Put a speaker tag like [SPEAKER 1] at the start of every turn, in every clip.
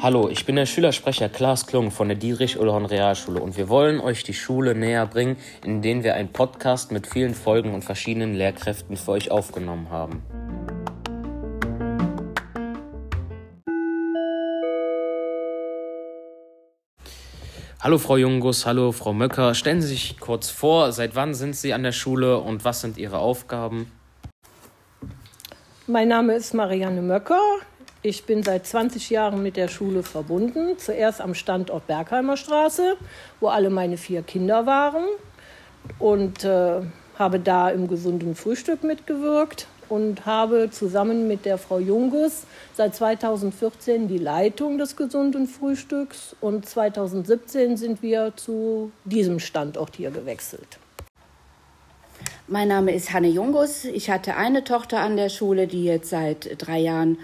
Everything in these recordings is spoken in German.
[SPEAKER 1] Hallo, ich bin der Schülersprecher Klaas Klung von der Dietrich-Ullhorn Realschule und wir wollen euch die Schule näher bringen, indem wir einen Podcast mit vielen Folgen und verschiedenen Lehrkräften für euch aufgenommen haben. Hallo Frau Jungus, hallo Frau Möcker. Stellen Sie sich kurz vor, seit wann sind Sie an der Schule und was sind Ihre Aufgaben?
[SPEAKER 2] Mein Name ist Marianne Möcker. Ich bin seit 20 Jahren mit der Schule verbunden. Zuerst am Standort Bergheimer Straße, wo alle meine vier Kinder waren. Und äh, habe da im gesunden Frühstück mitgewirkt und habe zusammen mit der Frau Junges seit 2014 die Leitung des gesunden Frühstücks und 2017 sind wir zu diesem Standort hier gewechselt.
[SPEAKER 3] Mein Name ist Hanne Jungus. Ich hatte eine Tochter an der Schule, die jetzt seit drei Jahren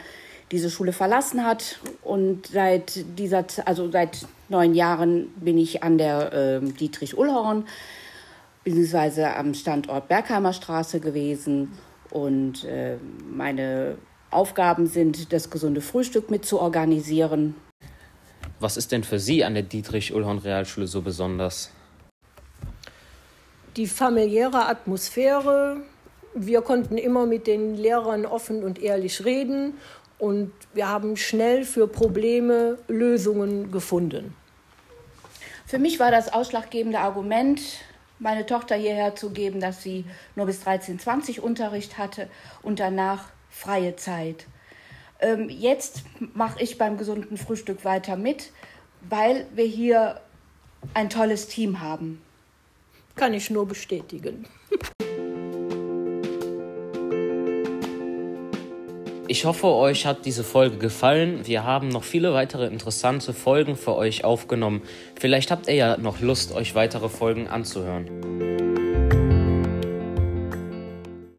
[SPEAKER 3] diese Schule verlassen hat. Und seit dieser, also seit neun Jahren bin ich an der äh, Dietrich Ullhorn, beziehungsweise am Standort Bergheimer Straße gewesen. Und äh, meine Aufgaben sind, das gesunde Frühstück mit zu organisieren.
[SPEAKER 1] Was ist denn für Sie an der Dietrich-Ullhorn Realschule so besonders?
[SPEAKER 2] Die familiäre Atmosphäre. Wir konnten immer mit den Lehrern offen und ehrlich reden und wir haben schnell für Probleme Lösungen gefunden.
[SPEAKER 3] Für mich war das ausschlaggebende Argument, meine Tochter hierher zu geben, dass sie nur bis 13, 20 Unterricht hatte und danach freie Zeit. Ähm, jetzt mache ich beim gesunden Frühstück weiter mit, weil wir hier ein tolles Team haben.
[SPEAKER 2] Kann ich nur bestätigen.
[SPEAKER 1] Ich hoffe, euch hat diese Folge gefallen. Wir haben noch viele weitere interessante Folgen für euch aufgenommen. Vielleicht habt ihr ja noch Lust, euch weitere Folgen anzuhören.